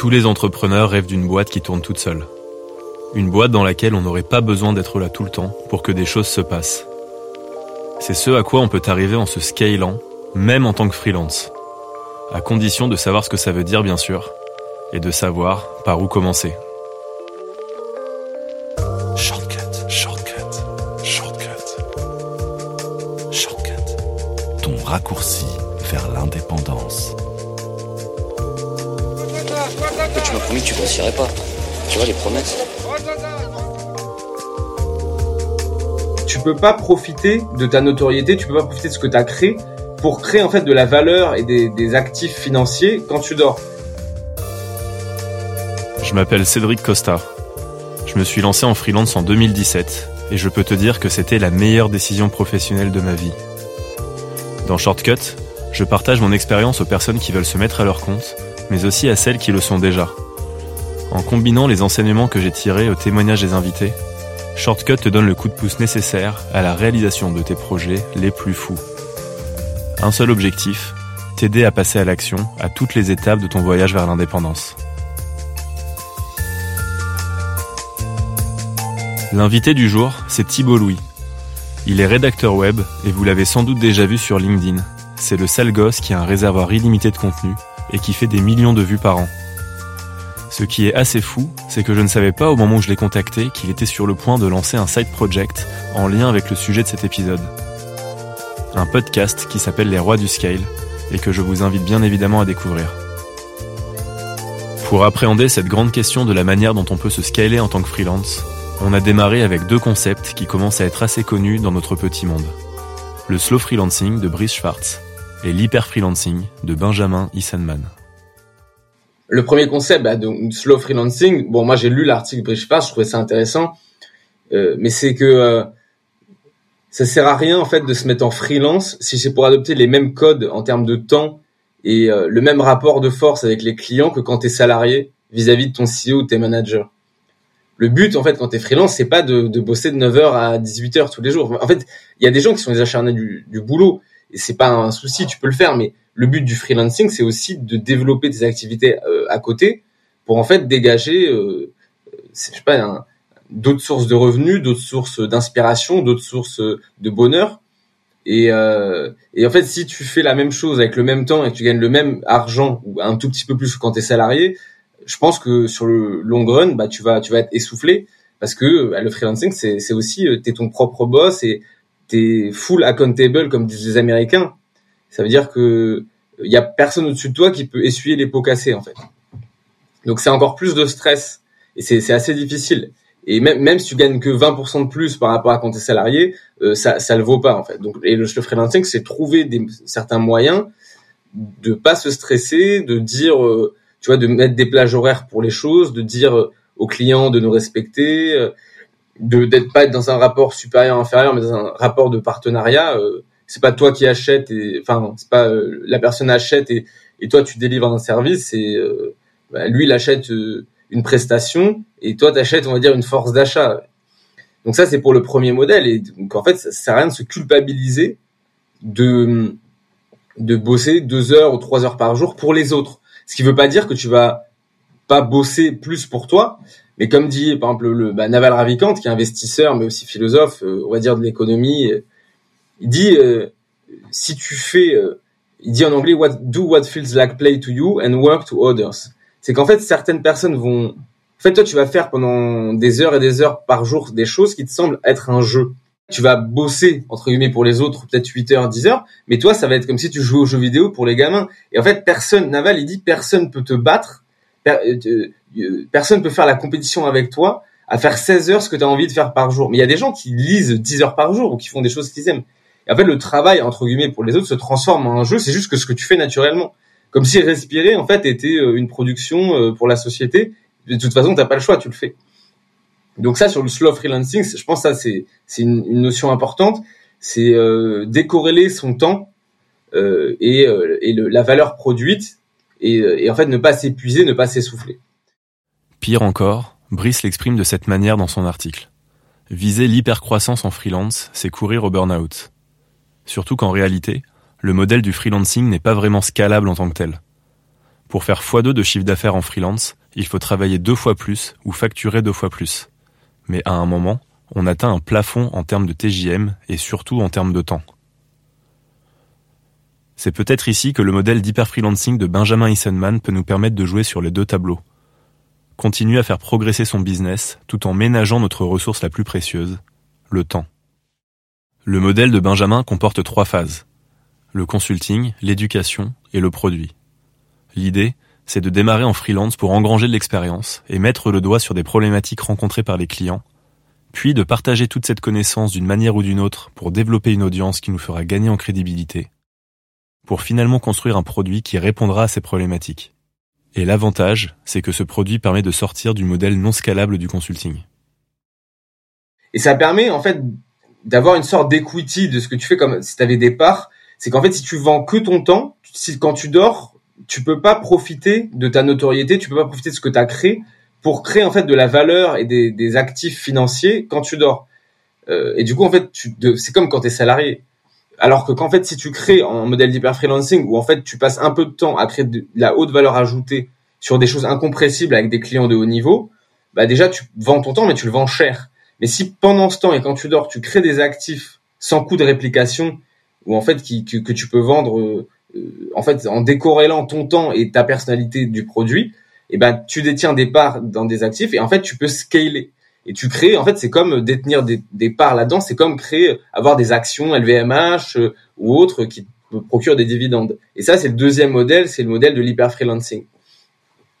Tous les entrepreneurs rêvent d'une boîte qui tourne toute seule. Une boîte dans laquelle on n'aurait pas besoin d'être là tout le temps pour que des choses se passent. C'est ce à quoi on peut arriver en se scalant, même en tant que freelance. À condition de savoir ce que ça veut dire, bien sûr, et de savoir par où commencer. Shortcut, shortcut, shortcut. Shortcut. Ton raccourci vers l'indépendance. Tu m'as promis que tu grossirais pas. Tu vois les promesses tu peux pas profiter de ta notoriété, tu peux pas profiter de ce que tu as créé pour créer en fait de la valeur et des, des actifs financiers quand tu dors. Je m'appelle Cédric Costa. Je me suis lancé en freelance en 2017 et je peux te dire que c'était la meilleure décision professionnelle de ma vie. Dans Shortcut, je partage mon expérience aux personnes qui veulent se mettre à leur compte, mais aussi à celles qui le sont déjà. En combinant les enseignements que j'ai tirés au témoignage des invités, Shortcut te donne le coup de pouce nécessaire à la réalisation de tes projets les plus fous. Un seul objectif, t'aider à passer à l'action à toutes les étapes de ton voyage vers l'indépendance. L'invité du jour, c'est Thibault Louis. Il est rédacteur web et vous l'avez sans doute déjà vu sur LinkedIn. C'est le sale gosse qui a un réservoir illimité de contenu et qui fait des millions de vues par an. Ce qui est assez fou, c'est que je ne savais pas au moment où je l'ai contacté qu'il était sur le point de lancer un side project en lien avec le sujet de cet épisode. Un podcast qui s'appelle Les Rois du Scale et que je vous invite bien évidemment à découvrir. Pour appréhender cette grande question de la manière dont on peut se scaler en tant que freelance, on a démarré avec deux concepts qui commencent à être assez connus dans notre petit monde. Le slow freelancing de Brice Schwartz et l'hyper freelancing de Benjamin Issenman. Le premier concept, bah, donc slow freelancing. Bon, moi j'ai lu l'article de Schwartz, je trouvais ça intéressant, euh, mais c'est que euh, ça sert à rien en fait de se mettre en freelance si c'est pour adopter les mêmes codes en termes de temps et euh, le même rapport de force avec les clients que quand tu es salarié vis-à-vis de ton CEO ou tes managers. Le but en fait quand tu es freelance, c'est pas de, de, bosser de 9h à 18h tous les jours. En fait, il y a des gens qui sont des acharnés du boulot et c'est pas un souci, tu peux le faire mais le but du freelancing, c'est aussi de développer des activités euh, à côté pour en fait dégager euh, je sais pas d'autres sources de revenus, d'autres sources d'inspiration, d'autres sources de bonheur. Et, euh, et en fait, si tu fais la même chose avec le même temps et que tu gagnes le même argent ou un tout petit peu plus quand tu es salarié, je pense que sur le long run, bah tu vas tu vas être essoufflé parce que bah, le freelancing c'est aussi euh, t'es ton propre boss et t'es full accountable comme disent les Américains. Ça veut dire que il y a personne au-dessus de toi qui peut essuyer les pots cassés en fait. Donc c'est encore plus de stress et c'est assez difficile et même même si tu gagnes que 20% de plus par rapport à quand tu es salarié, euh, ça ça le vaut pas en fait. Donc et le, le freelancing c'est trouver des certains moyens de pas se stresser, de dire euh, tu vois de mettre des plages horaires pour les choses, de dire euh, aux clients de nous respecter, euh, de d'être pas dans un rapport supérieur inférieur mais dans un rapport de partenariat, euh, c'est pas toi qui achètes et enfin c'est pas la personne achète et et toi tu délivres un service, c'est bah, lui il achète une prestation et toi t'achètes on va dire une force d'achat. Donc ça c'est pour le premier modèle et donc en fait ça sert à rien de se culpabiliser de de bosser deux heures ou trois heures par jour pour les autres. Ce qui veut pas dire que tu vas pas bosser plus pour toi. Mais comme dit par exemple le bah, Naval Ravikant qui est investisseur mais aussi philosophe euh, on va dire de l'économie euh, il dit euh, si tu fais il dit en anglais what do what feels like play to you and work to others. C'est qu'en fait certaines personnes vont en fait toi tu vas faire pendant des heures et des heures par jour des choses qui te semblent être un jeu. Tu vas bosser entre guillemets pour les autres peut-être 8 heures 10 heures mais toi ça va être comme si tu jouais aux jeux vidéo pour les gamins. Et en fait personne Naval il dit personne peut te battre personne peut faire la compétition avec toi à faire 16 heures ce que tu as envie de faire par jour. Mais il y a des gens qui lisent 10 heures par jour ou qui font des choses qu'ils aiment. Et en fait le travail entre guillemets pour les autres se transforme en un jeu. C'est juste que ce que tu fais naturellement. Comme si respirer en fait était une production pour la société. De toute façon, t'as pas le choix, tu le fais. Donc ça, sur le slow freelancing, je pense que ça c'est une, notion importante. C'est euh, décorréler son temps euh, et, euh, et la valeur produite et, et en fait ne pas s'épuiser, ne pas s'essouffler. Pire encore, Brice l'exprime de cette manière dans son article. Viser l'hypercroissance en freelance, c'est courir au burn-out. Surtout qu'en réalité, le modèle du freelancing n'est pas vraiment scalable en tant que tel. Pour faire x2 de chiffre d'affaires en freelance, il faut travailler deux fois plus ou facturer deux fois plus. Mais à un moment, on atteint un plafond en termes de TJM et surtout en termes de temps. C'est peut-être ici que le modèle d'hyper-freelancing de Benjamin Issenman peut nous permettre de jouer sur les deux tableaux. Continuer à faire progresser son business tout en ménageant notre ressource la plus précieuse, le temps. Le modèle de Benjamin comporte trois phases. Le consulting, l'éducation et le produit. L'idée, c'est de démarrer en freelance pour engranger de l'expérience et mettre le doigt sur des problématiques rencontrées par les clients, puis de partager toute cette connaissance d'une manière ou d'une autre pour développer une audience qui nous fera gagner en crédibilité, pour finalement construire un produit qui répondra à ces problématiques. Et l'avantage, c'est que ce produit permet de sortir du modèle non scalable du consulting. Et ça permet en fait d'avoir une sorte d'equity de ce que tu fais comme si tu avais des parts. C'est qu'en fait, si tu vends que ton temps, si quand tu dors, tu peux pas profiter de ta notoriété, tu peux pas profiter de ce que tu as créé pour créer en fait de la valeur et des, actifs financiers quand tu dors. Euh, et du coup, en fait, c'est comme quand tu es salarié. Alors que qu'en fait, si tu crées en modèle d'hyper freelancing où en fait tu passes un peu de temps à créer de, la haute valeur ajoutée sur des choses incompressibles avec des clients de haut niveau, bah déjà tu vends ton temps, mais tu le vends cher. Mais si pendant ce temps et quand tu dors, tu crées des actifs sans coût de réplication, ou en fait qui, que, que tu peux vendre euh, euh, en fait, en décorrélant ton temps et ta personnalité du produit, et eh ben, tu détiens des parts dans des actifs et en fait, tu peux scaler. Et tu crées, en fait, c'est comme détenir des, des parts là-dedans, c'est comme créer, avoir des actions LVMH euh, ou autres qui procurent des dividendes. Et ça, c'est le deuxième modèle, c'est le modèle de l'hyper freelancing.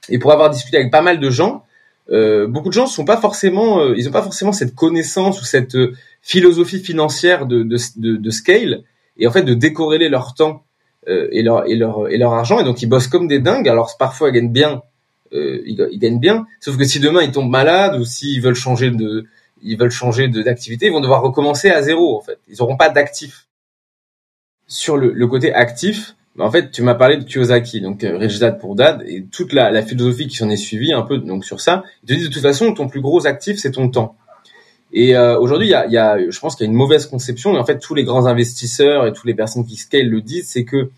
Et pour avoir discuté avec pas mal de gens, euh, beaucoup de gens sont pas forcément, euh, ils ont pas forcément cette connaissance ou cette philosophie financière de, de, de, de, scale et en fait de décorréler leur temps euh, et leur et leur et leur argent et donc ils bossent comme des dingues. Alors parfois ils gagnent bien, euh, ils, gagnent bien. Sauf que si demain ils tombent malades ou s'ils veulent changer de ils veulent changer d'activité, ils vont devoir recommencer à zéro en fait. Ils n'auront pas d'actifs. Sur le, le, côté actif, bah, en fait, tu m'as parlé de Kiyosaki, donc euh, Rich Dad pour Dad, et toute la, la philosophie qui s'en est suivie un peu donc sur ça. Il te dit de toute façon, ton plus gros actif, c'est ton temps. Et euh, aujourd'hui, il y a, y a, je pense qu'il y a une mauvaise conception. Et en fait, tous les grands investisseurs et toutes les personnes qui scale le disent, c'est que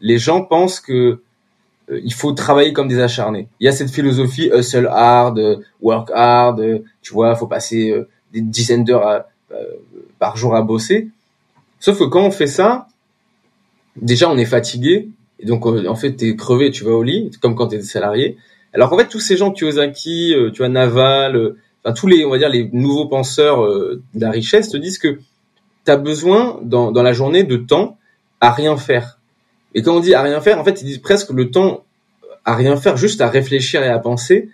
les gens pensent que il faut travailler comme des acharnés. Il y a cette philosophie hustle hard, work hard. tu vois, faut passer euh, des dizaines d'heures par jour à bosser. Sauf que quand on fait ça, déjà on est fatigué et donc en fait t'es crevé, tu vas au lit, comme quand t'es salarié. Alors qu'en fait tous ces gens Kiyosaki, tu vois Naval enfin tous les on va dire les nouveaux penseurs euh, de la richesse te disent que tu as besoin dans la journée de temps à rien faire. Et quand on dit à rien faire, en fait, ils disent presque le temps à rien faire, juste à réfléchir et à penser,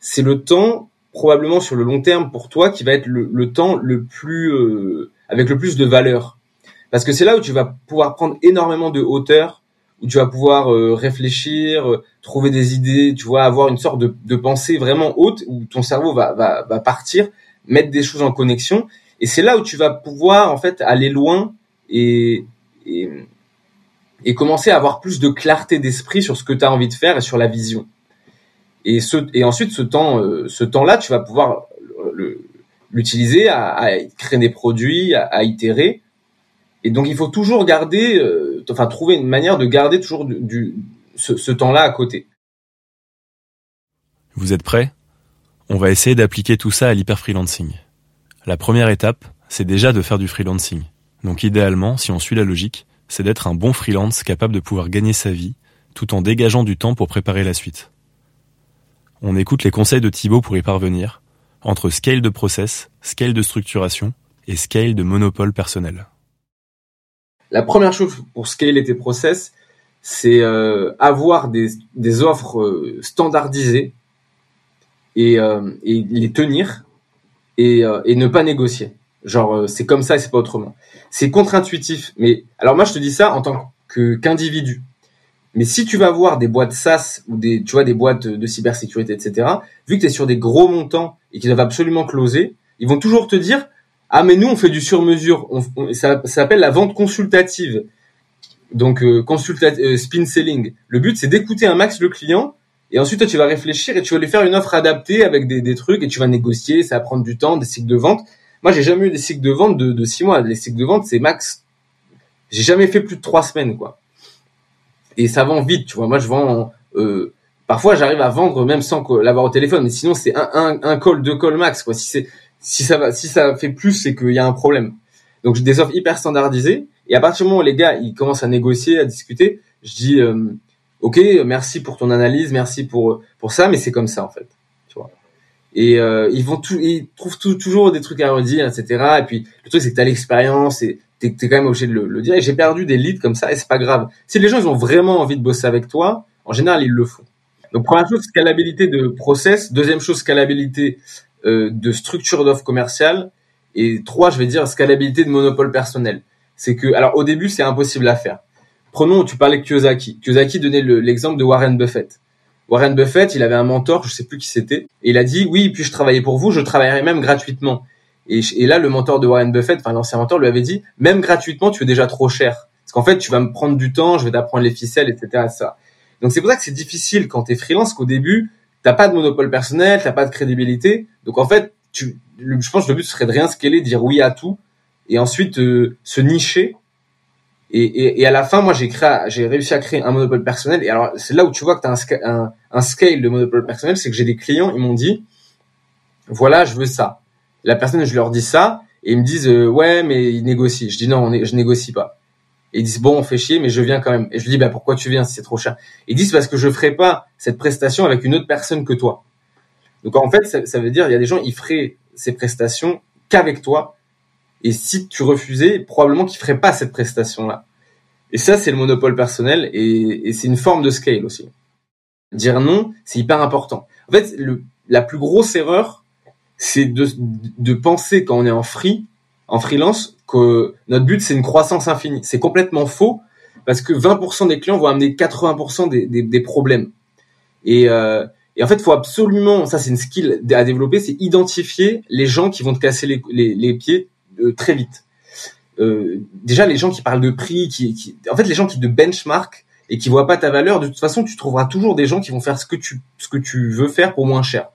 c'est le temps probablement sur le long terme pour toi qui va être le, temps le plus euh, avec le plus de valeur. Parce que c'est là où tu vas pouvoir prendre énormément de hauteur, où tu vas pouvoir euh, réfléchir, euh, trouver des idées, tu vois, avoir une sorte de, de pensée vraiment haute où ton cerveau va, va, va partir, mettre des choses en connexion. Et c'est là où tu vas pouvoir en fait aller loin et, et, et commencer à avoir plus de clarté d'esprit sur ce que tu as envie de faire et sur la vision. Et, ce, et ensuite, ce temps, euh, ce temps-là, tu vas pouvoir l'utiliser à, créer des produits, à, itérer et donc il faut toujours garder, euh, enfin trouver une manière de garder toujours du, ce, temps-là à côté. Vous êtes prêts? On va essayer d'appliquer tout ça à l'hyper-freelancing. La première étape, c'est déjà de faire du freelancing. Donc idéalement, si on suit la logique, c'est d'être un bon freelance capable de pouvoir gagner sa vie tout en dégageant du temps pour préparer la suite. On écoute les conseils de Thibaut pour y parvenir, entre scale de process, scale de structuration et scale de monopole personnel. La première chose pour scaler tes process, c'est euh, avoir des, offres euh, standardisées et, euh, et, les tenir et, ne pas négocier. Genre c'est comme ça et c'est pas autrement. C'est contre-intuitif, mais alors moi je te dis ça en tant qu'individu. Mais si tu vas voir des boîtes SaaS ou des, tu vois, des boîtes de cybersécurité, etc., vu que tu es sur des gros montants et qu'ils doivent absolument closer, ils vont toujours te dire, ah, mais nous, on fait du sur-mesure. ça, s'appelle la vente consultative. Donc, euh, euh, spin selling. Le but, c'est d'écouter un max le client et ensuite, toi, tu vas réfléchir et tu vas lui faire une offre adaptée avec des, des trucs et tu vas négocier. Ça va prendre du temps, des cycles de vente. Moi, j'ai jamais eu des cycles de vente de, de six mois. Les cycles de vente, c'est max. J'ai jamais fait plus de trois semaines, quoi. Et ça vend vite, tu vois. Moi, je vends. Euh, parfois, j'arrive à vendre même sans l'avoir au téléphone. Mais sinon, c'est un, un, un call, deux calls max, quoi. Si c'est si ça va, si ça fait plus, c'est qu'il y a un problème. Donc, j'ai des offres hyper standardisées. Et à partir du moment où les gars, ils commencent à négocier, à discuter, je dis. Euh, ok, merci pour ton analyse, merci pour pour ça, mais c'est comme ça en fait. Et euh, ils vont tout, ils trouvent toujours des trucs à redire, etc. Et puis le truc c'est que t'as l'expérience et t'es es quand même obligé de le, dire. Et j'ai perdu des leads comme ça et c'est pas grave. Si les gens ils ont vraiment envie de bosser avec toi, en général ils le font. Donc première chose scalabilité de process, deuxième chose scalabilité euh, de structure d'offre commerciale et trois je vais dire scalabilité de monopole personnel. C'est que alors au début c'est impossible à faire Prenons, tu parlais de Kiyosaki. Kiyosaki donnait l'exemple de Warren Buffett. Warren Buffett, il avait un mentor, je sais plus qui c'était, et il a dit oui, puis je travaillais pour vous, je travaillerai même gratuitement. Et, là, le mentor de Warren Buffett, enfin l'ancien mentor, lui avait dit même gratuitement, tu es déjà trop cher, parce qu'en fait, tu vas me prendre du temps, je vais t'apprendre les ficelles, etc. Ça. Donc c'est pour ça que c'est difficile quand tu es freelance, qu'au début, t'as pas de monopole personnel, t'as pas de crédibilité. Donc en fait, tu, je pense que le but serait de rien scaler, dire oui à tout, et ensuite euh, se nicher et, et, et, à la fin, moi, j'ai créé, j'ai réussi à créer un monopole personnel. Et alors, c'est là où tu vois que tu as un, un, un, scale de monopole personnel, c'est que j'ai des clients, ils m'ont dit, voilà, je veux ça. La personne, je leur dis ça, et ils me disent, euh, ouais, mais ils négocient. Je dis non, je négocie pas. Et ils disent, bon, on fait chier, mais je viens quand même. Et je dis, bah, pourquoi tu viens si c'est trop cher? Ils disent, parce que je ferai pas cette prestation avec une autre personne que toi. Donc, en fait, ça, ça veut dire, il y a des gens, ils feraient ces prestations qu'avec toi, et si tu refusais, probablement qu'il ferait pas cette prestation-là. Et ça, c'est le monopole personnel et, c'est une forme de scale aussi. Dire non, c'est hyper important. En fait, le, la plus grosse erreur, c'est de, de penser quand on est en free, en freelance, que notre but c'est une croissance infinie. C'est complètement faux parce que 20% des clients vont amener 80% des, des, des, problèmes. Et, euh, et en fait, faut absolument, ça c'est une skill à développer, c'est identifier les gens qui vont te casser les, les, les pieds très vite. Euh, déjà, les gens qui parlent de prix, qui, qui, en fait, les gens qui te benchmark et qui voient pas ta valeur, de toute façon, tu trouveras toujours des gens qui vont faire ce que tu, ce que tu veux faire pour moins cher.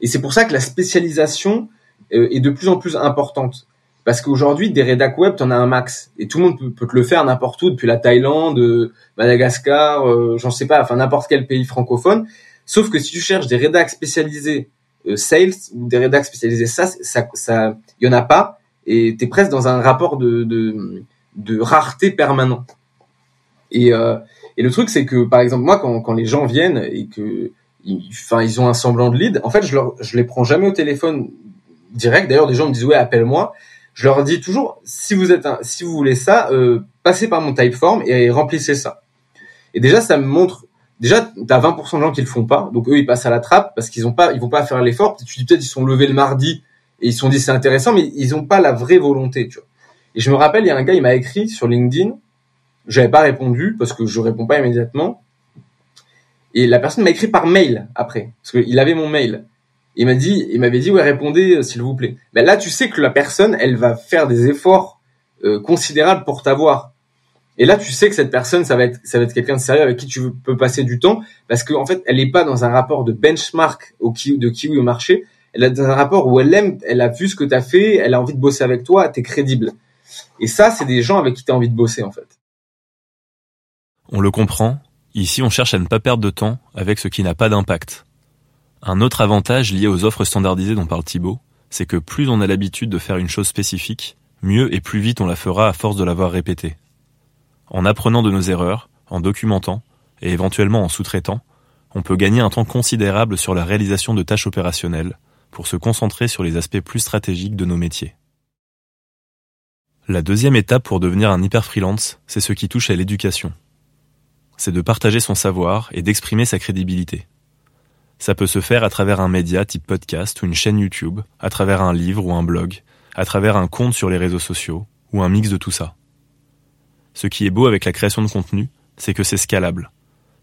Et c'est pour ça que la spécialisation euh, est de plus en plus importante. Parce qu'aujourd'hui, des rédacs web, en as un max. Et tout le monde peut, te le faire n'importe où, depuis la Thaïlande, Madagascar, euh, j'en sais pas, enfin n'importe quel pays francophone. Sauf que si tu cherches des rédacs spécialisés euh, sales ou des rédacs spécialisés ça, ça, ça, y en a pas et t'es presque dans un rapport de, de, rareté permanent. Et, euh, et le truc, c'est que par exemple moi, quand, quand les gens viennent et que, enfin, ils ont un semblant de lead, en fait, je leur, je les prends jamais au téléphone direct. D'ailleurs, des gens me disent ouais, appelle-moi. Je leur dis toujours, si vous êtes, si vous voulez ça, euh, passez par mon Typeform et remplissez ça. Et déjà, ça me montre déjà t'as 20% de gens qui le font pas. Donc eux ils passent à la trappe parce qu'ils ont pas ils vont pas faire l'effort. Tu dis peut-être ils sont levés le mardi et ils se sont dit c'est intéressant mais ils ont pas la vraie volonté tu vois. Et je me rappelle il y a un gars il m'a écrit sur LinkedIn. J'avais pas répondu parce que je réponds pas immédiatement. Et la personne m'a écrit par mail après parce qu'il avait mon mail. Il m'a dit il m'avait dit ouais répondez euh, s'il vous plaît. Ben là tu sais que la personne elle va faire des efforts euh, considérables pour t'avoir et là, tu sais que cette personne, ça va être, quelqu'un de sérieux avec qui tu peux passer du temps, parce qu'en en fait, elle n'est pas dans un rapport de benchmark au de kiwi au marché. Elle est dans un rapport où elle aime, elle a vu ce que tu as fait, elle a envie de bosser avec toi, tu es crédible. Et ça, c'est des gens avec qui tu as envie de bosser, en fait. On le comprend. Ici, on cherche à ne pas perdre de temps avec ce qui n'a pas d'impact. Un autre avantage lié aux offres standardisées dont parle Thibaut, c'est que plus on a l'habitude de faire une chose spécifique, mieux et plus vite on la fera à force de l'avoir répétée. En apprenant de nos erreurs, en documentant, et éventuellement en sous-traitant, on peut gagner un temps considérable sur la réalisation de tâches opérationnelles pour se concentrer sur les aspects plus stratégiques de nos métiers. La deuxième étape pour devenir un hyper freelance, c'est ce qui touche à l'éducation. C'est de partager son savoir et d'exprimer sa crédibilité. Ça peut se faire à travers un média type podcast ou une chaîne YouTube, à travers un livre ou un blog, à travers un compte sur les réseaux sociaux, ou un mix de tout ça. Ce qui est beau avec la création de contenu, c'est que c'est scalable.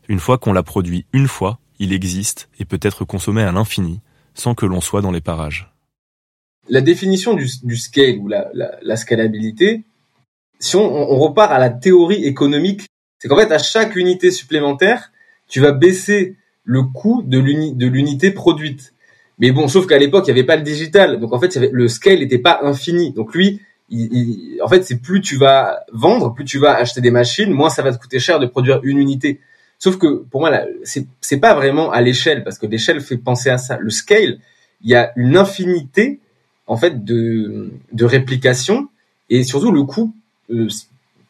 Une fois qu'on l'a produit une fois, il existe et peut être consommé à l'infini, sans que l'on soit dans les parages. La définition du, scale ou la, scalabilité, si on, repart à la théorie économique, c'est qu'en fait, à chaque unité supplémentaire, tu vas baisser le coût de l'unité produite. Mais bon, sauf qu'à l'époque, il n'y avait pas le digital. Donc en fait, le scale n'était pas infini. Donc lui, en fait, c'est plus tu vas vendre, plus tu vas acheter des machines, moins ça va te coûter cher de produire une unité. Sauf que pour moi, c'est pas vraiment à l'échelle, parce que l'échelle fait penser à ça. Le scale, il y a une infinité en fait de, de réplication et surtout le coût euh,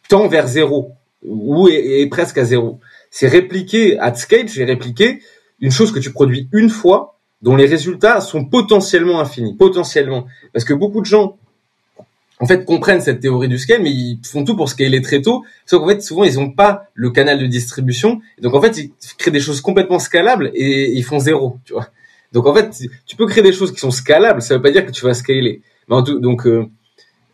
tend vers zéro ou est, presque à zéro. C'est répliquer at scale, c'est répliquer une chose que tu produis une fois dont les résultats sont potentiellement infinis, potentiellement. Parce que beaucoup de gens en fait comprennent cette théorie du scale, mais ils font tout pour scaler très tôt. Sauf qu'en fait, souvent, ils n'ont pas le canal de distribution. Donc en fait, ils créent des choses complètement scalables et ils font zéro, tu vois. Donc en fait, tu peux créer des choses qui sont scalables, ça veut pas dire que tu vas scaler. Mais en tout, donc euh,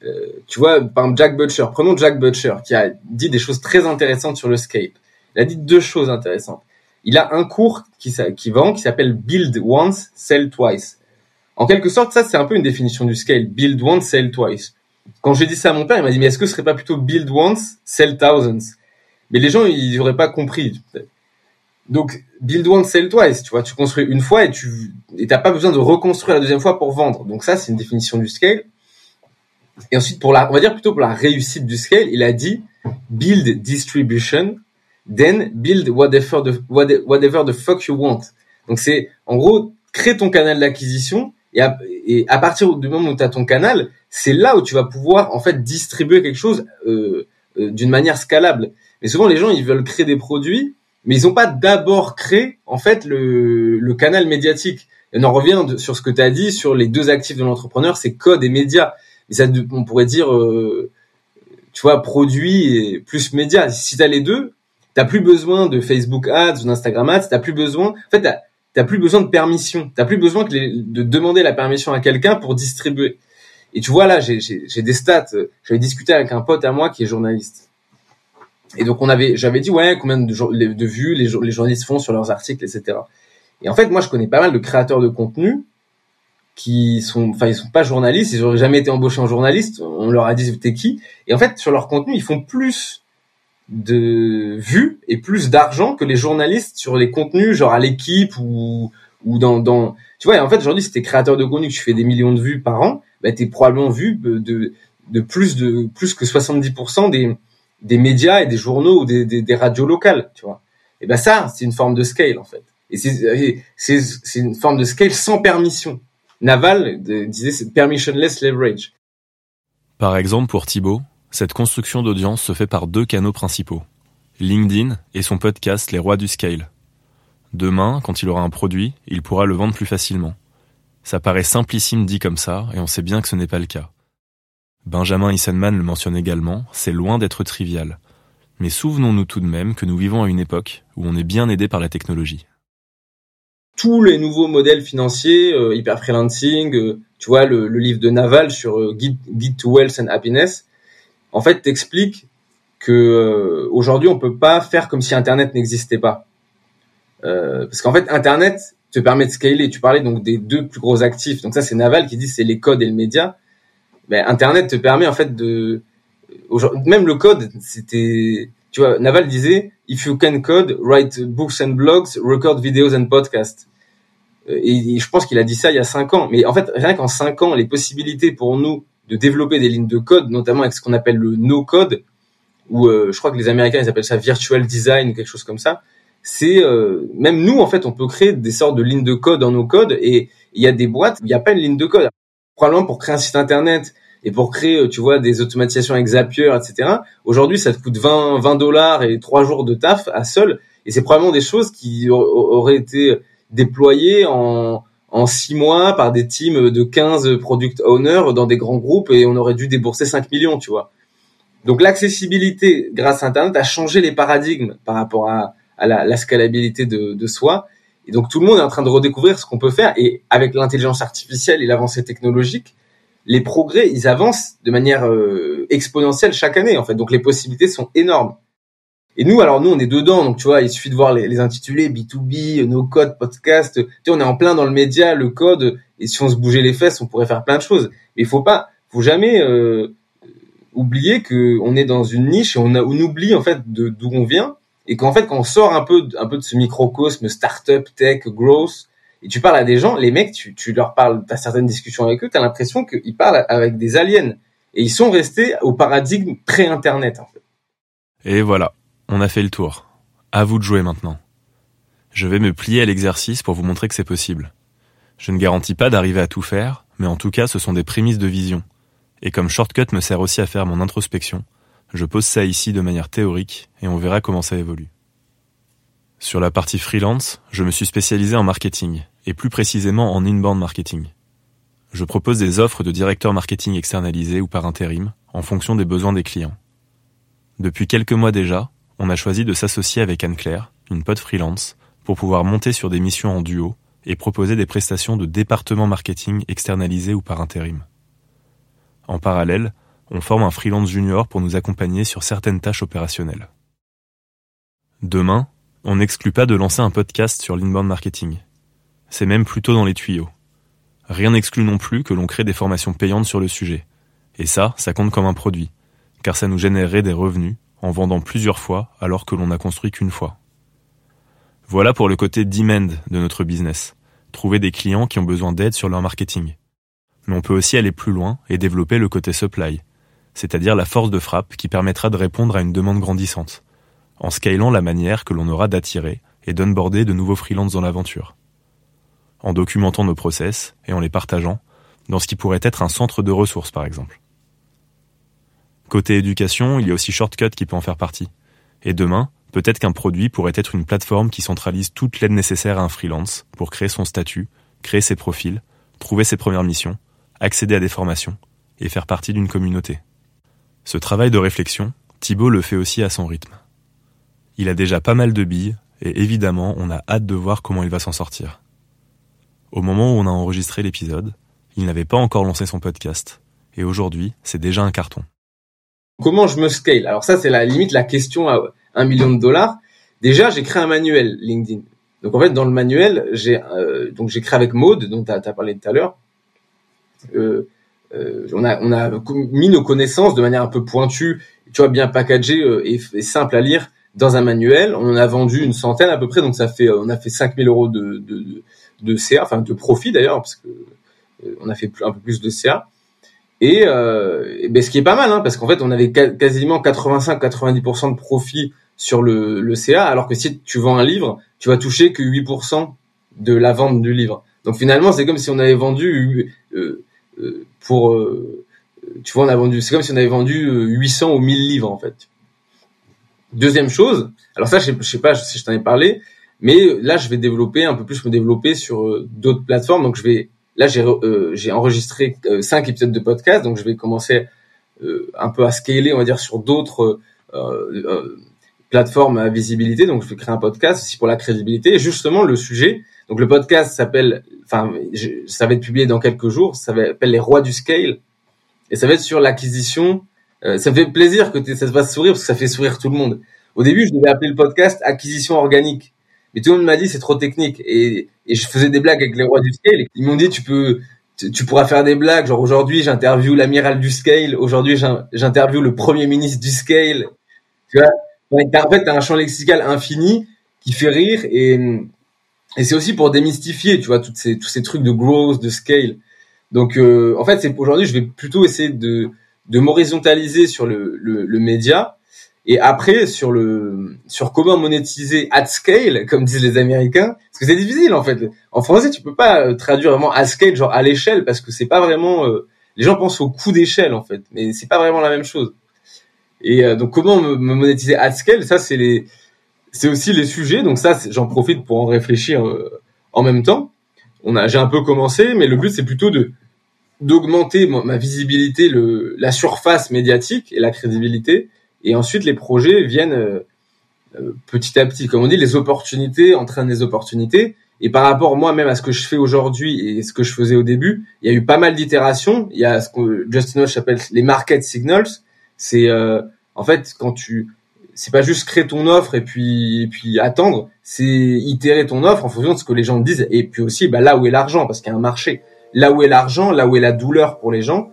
euh, tu vois, par exemple Jack Butcher, prenons Jack Butcher qui a dit des choses très intéressantes sur le scale. Il a dit deux choses intéressantes. Il a un cours qui, qui vend qui s'appelle Build Once, Sell Twice. En quelque sorte, ça c'est un peu une définition du scale. Build once, sell twice. Quand j'ai dit ça à mon père, il m'a dit mais est-ce que ce serait pas plutôt build once, sell thousands? Mais les gens ils n'auraient pas compris. Donc, build one, sell twice. Tu vois, tu construis une fois et tu et t'as pas besoin de reconstruire la deuxième fois pour vendre. Donc ça, c'est une définition du scale. Et ensuite, pour la, on va dire plutôt pour la réussite du scale, il a dit build distribution, then build whatever the, whatever the fuck you want. Donc c'est, en gros, crée ton canal d'acquisition et à, partir du moment où tu as ton canal, c'est là où tu vas pouvoir en fait distribuer quelque chose euh, euh, d'une manière scalable. Mais souvent les gens ils veulent créer des produits mais ils n'ont pas d'abord créé en fait le, le canal médiatique. Et on en revient sur ce que tu as dit sur les deux actifs de l'entrepreneur, c'est code et médias. Mais ça, on pourrait dire, euh, tu vois, produit et plus médias. Si tu as les deux, t'as plus besoin de Facebook Ads ou d'Instagram Ads. T'as plus besoin. En fait, t'as, plus besoin de permission. T'as plus besoin de demander la permission à quelqu'un pour distribuer. Et tu vois là, j'ai, des stats. J'avais discuté avec un pote à moi qui est journaliste et donc on avait, j'avais dit ouais combien de, vues les, les, journalistes font sur leurs articles, etc. Et en fait moi je connais pas mal de créateurs de contenu qui sont, enfin ils sont pas journalistes, ils auraient jamais été embauchés en journaliste. On leur a dit t'es qui? Et en fait sur leur contenu ils font plus de vues et plus d'argent que les journalistes sur les contenus genre à l'équipe ou ou dans dans tu vois en fait aujourd'hui si t'es créateur de contenu tu fais des millions de vues par an bah t'es probablement vu de de plus de plus que 70% des des médias et des journaux ou des, des, radios locales, tu vois. Et ben ça, c'est une forme de scale en fait. Et c'est c'est une forme de scale sans permission. Naval disait c'est permissionless leverage. Par exemple, pour Thibaut, cette construction d'audience se fait par deux canaux principaux LinkedIn et son podcast Les Rois du Scale. Demain, quand il aura un produit, il pourra le vendre plus facilement. Ça paraît simplissime dit comme ça, et on sait bien que ce n'est pas le cas. Benjamin Issenman le mentionne également, c'est loin d'être trivial. Mais souvenons-nous tout de même que nous vivons à une époque où on est bien aidé par la technologie. Tous les nouveaux modèles financiers, euh, hyper freelancing, euh, tu vois le, livre de Naval sur euh, Guide, to Wealth and Happiness, en fait t'explique que aujourd'hui on peut pas faire comme si Internet n'existait pas, parce qu'en fait Internet te permet de scaler. Tu parlais donc des deux plus gros actifs, donc ça c'est Naval qui dit c'est les codes et le média ben, Internet te permet en fait de même le code, c'était tu vois, Naval disait if you can code, write books and blogs, record videos and podcasts. Euh, et, je pense qu'il a dit ça il y a cinq ans. Mais en fait, rien qu'en cinq ans, les possibilités pour nous de développer des lignes de code, notamment avec ce qu'on appelle le no code, ou euh, je crois que les Américains ils appellent ça virtual design ou quelque chose comme ça. C'est euh, même nous en fait, on peut créer des sortes de lignes de code en no code et il y a des boîtes, il n'y a pas une ligne de code probablement pour créer un site internet et pour créer, euh, tu vois, des automatisations avec Zapier, etc. Aujourd'hui, ça te coûte 20, 20 dollars et trois jours de taf à seul. Et c'est probablement des choses qui auraient été déployées en, en six mois par des teams de 15 product owners dans des grands groupes et on aurait dû débourser 5 millions, tu vois. Donc l'accessibilité grâce à Internet a changé les paradigmes par rapport à, la, la, scalabilité de, de soi. Et donc tout le monde est en train de redécouvrir ce qu'on peut faire. Et avec l'intelligence artificielle et l'avancée technologique, les progrès, ils avancent de manière euh, exponentielle chaque année en fait. Donc les possibilités sont énormes. Et nous, alors nous, on est dedans, donc tu vois, il suffit de voir les, les intitulés B2B, no code, podcast. Tu sais, on est en plein dans le média, le code. Et si on se bougeait les fesses, on pourrait faire plein de choses. Mais il faut pas, faut jamais euh, oublier que on est dans une niche et on, a, on oublie en fait d'où on vient et qu'en fait quand on sort un peu un peu de ce microcosme startup, tech, growth et tu parles à des gens, les mecs, tu, tu leur parles, t'as certaines discussions avec eux, t'as l'impression qu'ils parlent avec des aliens et ils sont restés au paradigme pré-internet en fait. Et voilà, on a fait le tour. À vous de jouer maintenant. Je vais me plier à l'exercice pour vous montrer que c'est possible. Je ne garantis pas d'arriver à tout faire, mais en tout cas ce sont des prémices de vision. Et comme Shortcut me sert aussi à faire mon introspection, je pose ça ici de manière théorique et on verra comment ça évolue. Sur la partie freelance, je me suis spécialisé en marketing, et plus précisément en inbound marketing. Je propose des offres de directeur marketing externalisé ou par intérim, en fonction des besoins des clients. Depuis quelques mois déjà, on a choisi de s'associer avec Anne-Claire, une pote freelance, pour pouvoir monter sur des missions en duo et proposer des prestations de département marketing externalisé ou par intérim. En parallèle, on forme un freelance junior pour nous accompagner sur certaines tâches opérationnelles. Demain, on n'exclut pas de lancer un podcast sur l'inbound marketing. C'est même plutôt dans les tuyaux. Rien n'exclut non plus que l'on crée des formations payantes sur le sujet. Et ça, ça compte comme un produit, car ça nous générerait des revenus en vendant plusieurs fois alors que l'on n'a construit qu'une fois. Voilà pour le côté demand de notre business, trouver des clients qui ont besoin d'aide sur leur marketing. Mais on peut aussi aller plus loin et développer le côté supply, c'est-à-dire la force de frappe qui permettra de répondre à une demande grandissante, en scalant la manière que l'on aura d'attirer et d'onboarder de nouveaux freelances dans l'aventure. En documentant nos process et en les partageant dans ce qui pourrait être un centre de ressources par exemple. Côté éducation, il y a aussi Shortcut qui peut en faire partie. Et demain, peut-être qu'un produit pourrait être une plateforme qui centralise toute l'aide nécessaire à un freelance pour créer son statut, créer ses profils, trouver ses premières missions, accéder à des formations et faire partie d'une communauté. Ce travail de réflexion, Thibaut le fait aussi à son rythme. Il a déjà pas mal de billes et évidemment on a hâte de voir comment il va s'en sortir. Au moment où on a enregistré l'épisode, il n'avait pas encore lancé son podcast et aujourd'hui c'est déjà un carton. Comment je me scale? Alors ça, c'est la limite la question à un million de dollars. Déjà, j'ai créé un manuel LinkedIn. Donc en fait, dans le manuel, j'ai euh, donc j'ai créé avec Maude, dont tu as, parlé tout à l'heure. Euh, euh, on a on a mis nos connaissances de manière un peu pointue, tu vois, bien packagées euh, et, simple à lire dans un manuel. On a vendu une centaine à peu près, donc ça fait on a fait 5000 euros de, de, de CA, enfin de profit d'ailleurs, parce que on a fait un peu plus de CA. Et, euh, ben, ce qui est pas mal, hein, parce qu'en fait, on avait quasiment 85-90% de profit sur le, le CA, alors que si tu vends un livre, tu vas toucher que 8% de la vente du livre. Donc finalement, c'est comme si on avait vendu euh, euh, pour, euh, tu vois, on a vendu, c'est comme si on avait vendu 800 ou 1000 livres en fait. Deuxième chose, alors ça, je sais, sais pas si je t'en ai parlé, mais là, je vais développer un peu plus me développer sur d'autres plateformes. Donc, je vais Là, j'ai euh, enregistré euh, cinq épisodes de podcast, donc je vais commencer euh, un peu à scaler, on va dire, sur d'autres plateformes à visibilité. Donc, je vais créer un podcast aussi pour la crédibilité. Et justement, le sujet, donc le podcast s'appelle, enfin, ça va être publié dans quelques jours. Ça s'appelle les rois du scale, et ça va être sur l'acquisition. ça me fait plaisir que ça se fasse sourire parce que ça fait sourire tout le monde. Au début, je devais appeler le podcast acquisition organique. Mais tout le monde m'a dit c'est trop technique et, et je faisais des blagues avec les rois du scale. Ils m'ont dit tu peux tu, pourras faire des blagues genre aujourd'hui j'interview l'amiral du scale, aujourd'hui j'interview le premier ministre du scale. Tu vois? En fait t'as un champ lexical infini qui fait rire et et c'est aussi pour démystifier tu vois toutes ces tous ces trucs de growth, de scale. Donc euh, en fait c'est aujourd'hui je vais plutôt essayer de de m'horizontaliser sur le, le, le média et après, sur le, sur comment monétiser at scale, comme disent les Américains, parce que c'est difficile, en fait. En français, tu peux pas euh, traduire vraiment at scale, genre à l'échelle, parce que c'est pas vraiment, euh, les gens pensent au coût d'échelle, en fait. Mais c'est pas vraiment la même chose. Et euh, donc, comment me, monétiser at scale, ça, c'est les, c'est aussi les sujets. Donc ça, j'en profite pour en réfléchir en même temps. On a, j'ai un peu commencé, mais le but, c'est plutôt de, d'augmenter ma visibilité, le, la surface médiatique et la crédibilité, et ensuite, les projets viennent euh, euh, petit à petit. Comme on dit, les opportunités entraînent des opportunités. Et par rapport moi-même à ce que je fais aujourd'hui et ce que je faisais au début, il y a eu pas mal d'itérations. Il y a ce que Justin Walsh appelle les market signals. C'est euh, en fait quand tu c'est pas juste créer ton offre et puis et puis attendre, c'est itérer ton offre en fonction de ce que les gens disent et puis aussi bah, là où est l'argent parce qu'il y a un marché. Là où est l'argent, là où est la douleur pour les gens.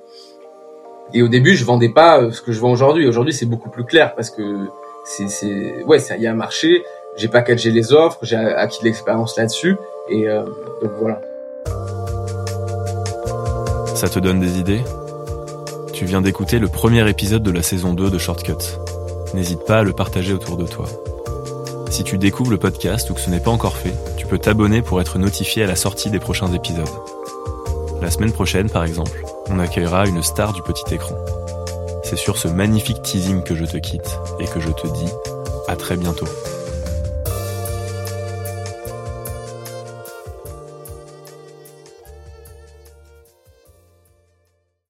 Et au début, je vendais pas euh, ce que je vends aujourd'hui. Aujourd'hui, c'est beaucoup plus clair parce que c'est c'est ouais, il y a un marché, j'ai packagé les offres, j'ai acquis de l'expérience là-dessus et euh, donc voilà. Ça te donne des idées? Tu viens d'écouter le premier épisode de la saison 2 de Shortcut. N'hésite pas à le partager autour de toi. Si tu découvres le podcast ou que ce n'est pas encore fait, tu peux t'abonner pour être notifié à la sortie des prochains épisodes. La semaine prochaine, par exemple, on accueillera une star du petit écran. C'est sur ce magnifique teasing que je te quitte et que je te dis à très bientôt.